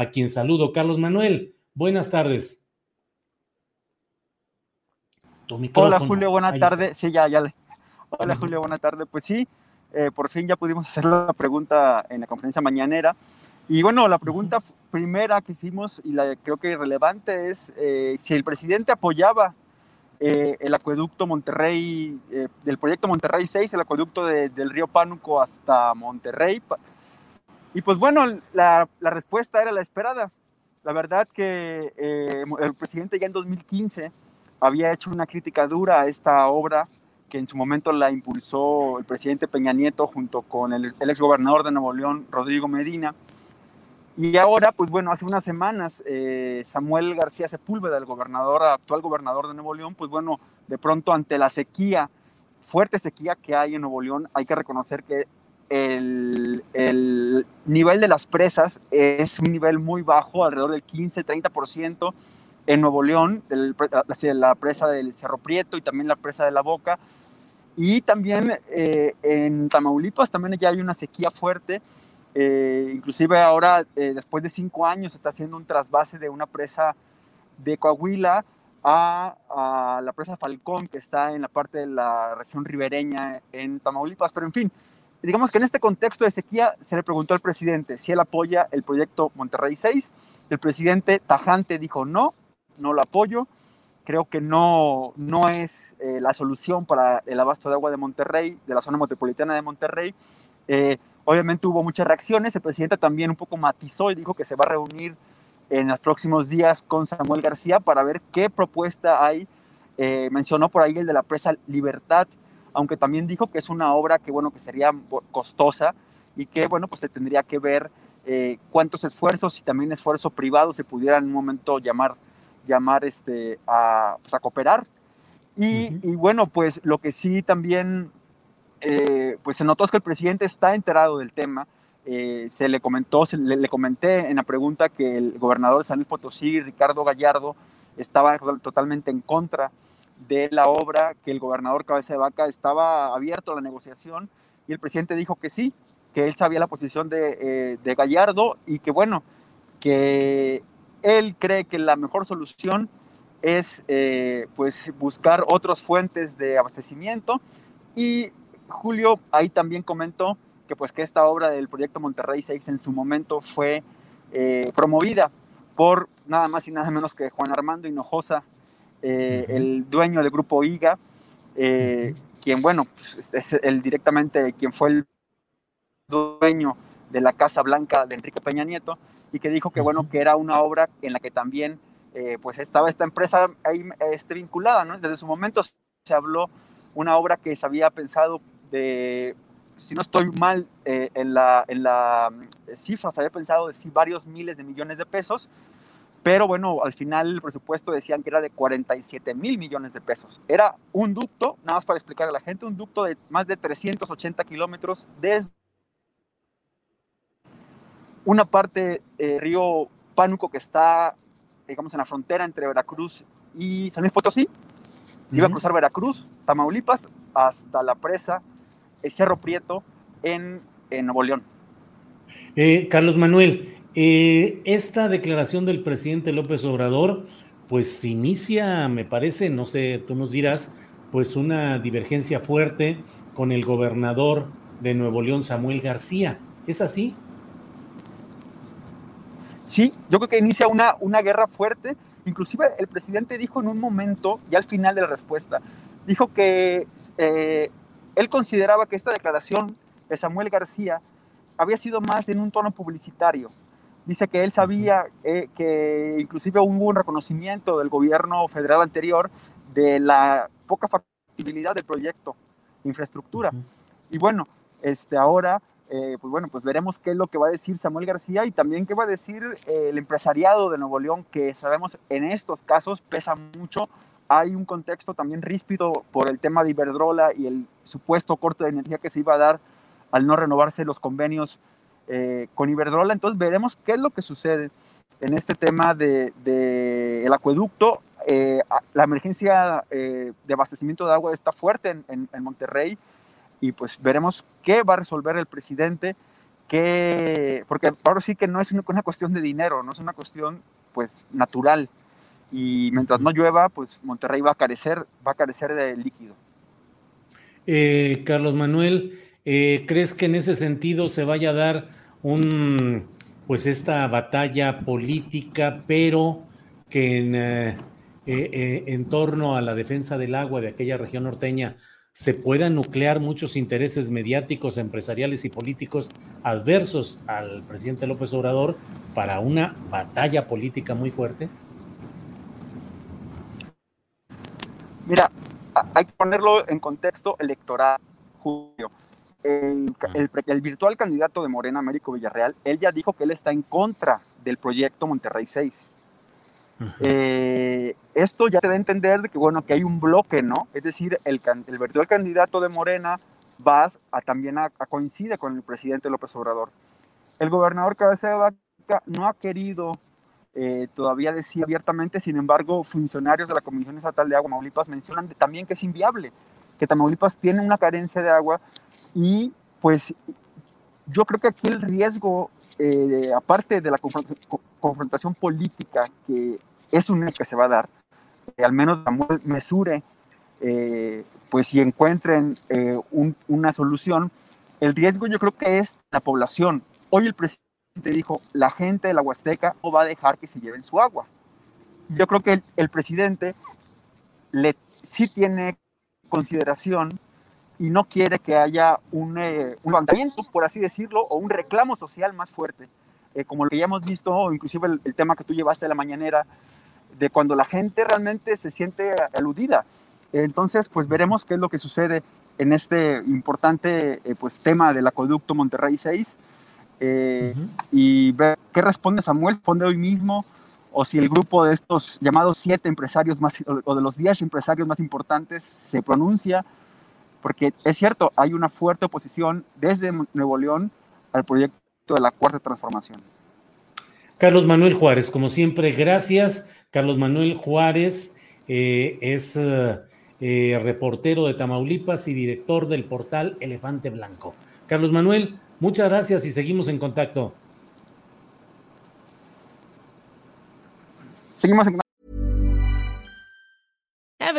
a quien saludo. Carlos Manuel, buenas tardes. Hola Julio, buenas tardes. Sí, ya, ya. Hola Julio, buenas tardes. Pues sí, eh, por fin ya pudimos hacer la pregunta en la conferencia mañanera. Y bueno, la pregunta primera que hicimos y la creo que relevante es eh, si el presidente apoyaba eh, el acueducto Monterrey, del proyecto Monterrey 6, el acueducto del río Pánuco hasta Monterrey, y pues bueno, la, la respuesta era la esperada. La verdad que eh, el presidente ya en 2015 había hecho una crítica dura a esta obra que en su momento la impulsó el presidente Peña Nieto junto con el, el exgobernador de Nuevo León, Rodrigo Medina. Y ahora, pues bueno, hace unas semanas, eh, Samuel García Sepúlveda, el gobernador, actual gobernador de Nuevo León, pues bueno, de pronto ante la sequía, fuerte sequía que hay en Nuevo León, hay que reconocer que el, el, nivel de las presas es un nivel muy bajo, alrededor del 15-30% en Nuevo León, la presa del Cerro Prieto y también la presa de la Boca. Y también eh, en Tamaulipas también ya hay una sequía fuerte. Eh, inclusive ahora, eh, después de cinco años, está haciendo un trasvase de una presa de Coahuila a, a, la presa Falcón, que está en la parte de la región ribereña en Tamaulipas. Pero en fin, digamos que en este contexto de sequía se le preguntó al presidente si él apoya el proyecto Monterrey 6. El presidente tajante dijo no, no lo apoyo. Creo que no, no es eh, la solución para el abasto de agua de Monterrey, de la zona metropolitana de Monterrey. Eh, obviamente hubo muchas reacciones. El presidente también un poco matizó y dijo que se va a reunir en los próximos días con Samuel García para ver qué propuesta hay. Eh, mencionó por ahí el de la presa Libertad, aunque también dijo que es una obra que, bueno, que sería costosa y que, bueno, pues se tendría que ver eh, cuántos esfuerzos y también esfuerzo privado se pudiera en un momento llamar, llamar este, a, pues, a cooperar. Y, y, bueno, pues lo que sí también eh, pues se notó es que el presidente está enterado del tema. Eh, se le comentó, se le, le, comenté en la pregunta que el gobernador de San Luis Potosí, Ricardo Gallardo, estaba totalmente en contra de la obra, que el gobernador Cabeza de Vaca estaba abierto a la negociación y el presidente dijo que sí, que él sabía la posición de, eh, de Gallardo y que bueno, que él cree que la mejor solución es eh, pues buscar otras fuentes de abastecimiento. Y Julio ahí también comentó que pues que esta obra del proyecto Monterrey 6 en su momento fue eh, promovida por nada más y nada menos que Juan Armando Hinojosa, eh, el dueño del grupo IGA, eh, quien, bueno, pues, es el directamente quien fue el dueño de la Casa Blanca de Enrique Peña Nieto, y que dijo que, bueno, que era una obra en la que también, eh, pues, estaba esta empresa ahí este, vinculada, ¿no? Desde su momento se habló una obra que se había pensado de, si no estoy mal eh, en, la, en la cifra, se había pensado de sí, varios miles de millones de pesos, pero bueno, al final el presupuesto decían que era de 47 mil millones de pesos. Era un ducto, nada más para explicar a la gente, un ducto de más de 380 kilómetros desde una parte eh, río Pánuco que está, digamos, en la frontera entre Veracruz y San Luis Potosí. Iba a cruzar Veracruz, Tamaulipas, hasta la presa Cerro Prieto en en Nuevo León. Eh, Carlos Manuel, eh, esta declaración del presidente López Obrador, pues inicia, me parece, no sé, tú nos dirás, pues una divergencia fuerte con el gobernador de Nuevo León, Samuel García. ¿Es así? Sí, yo creo que inicia una, una guerra fuerte. Inclusive el presidente dijo en un momento, ya al final de la respuesta, dijo que eh, él consideraba que esta declaración de Samuel García había sido más en un tono publicitario. Dice que él sabía eh, que inclusive hubo un reconocimiento del gobierno federal anterior de la poca factibilidad del proyecto de infraestructura. Y bueno, este, ahora, eh, pues bueno, pues veremos qué es lo que va a decir Samuel García y también qué va a decir el empresariado de Nuevo León, que sabemos en estos casos pesa mucho. Hay un contexto también ríspido por el tema de Iberdrola y el supuesto corte de energía que se iba a dar al no renovarse los convenios eh, con Iberdrola. Entonces veremos qué es lo que sucede en este tema del de, el acueducto. Eh, la emergencia eh, de abastecimiento de agua está fuerte en, en, Monterrey y pues veremos qué va a resolver el presidente, que, porque ahora sí que no es una cuestión de dinero, no es una cuestión pues natural y mientras no llueva, pues Monterrey va a carecer, va a carecer de líquido. Eh, Carlos Manuel, eh, ¿crees que en ese sentido se vaya a dar un, pues esta batalla política, pero que en, eh, en torno a la defensa del agua de aquella región norteña se puedan nuclear muchos intereses mediáticos, empresariales y políticos adversos al presidente López Obrador para una batalla política muy fuerte? Mira, hay que ponerlo en contexto electoral, Julio. El, virtual candidato de Morena, Américo Villarreal, él ya dijo que él está en contra del proyecto Monterrey 6. Eh, esto ya te da a entender de que, bueno, que hay un bloque, ¿no? Es decir, el, el virtual candidato de Morena vas a, también a, coincide con el presidente López Obrador. El gobernador Cabeza de Vaca no ha querido eh, todavía decía abiertamente, sin embargo, funcionarios de la Comisión Estatal de Agua Tamaulipas mencionan también que es inviable, que Tamaulipas tiene una carencia de agua y pues yo creo que aquí el riesgo, eh, aparte de la confrontación, política, que es un hecho que se va a dar, al menos mesure, eh, pues si encuentren una solución, el riesgo yo creo que es la población. Hoy el presidente te dijo, la gente de la Huasteca no va a dejar que se lleven su agua. Yo creo que el, presidente le, sí tiene consideración y no quiere que haya un, eh, un levantamiento, por así decirlo, o un reclamo social más fuerte, eh, como lo que ya hemos visto, inclusive el, tema que tú llevaste de la mañanera, de cuando la gente realmente se siente aludida. Entonces, pues veremos qué es lo que sucede en este importante eh, pues, tema del acueducto Monterrey 6 eh, y ver qué responde Samuel, responde hoy mismo, o si el grupo de estos llamados siete empresarios más, o de los diez empresarios más importantes se pronuncia, porque es cierto, hay una fuerte oposición desde Nuevo León al proyecto de la cuarta transformación. Carlos Manuel Juárez, como siempre, gracias. Carlos Manuel Juárez eh, es eh, reportero de Tamaulipas y director del portal Elefante Blanco. Carlos Manuel, Muchas gracias y seguimos en contacto. Seguimos en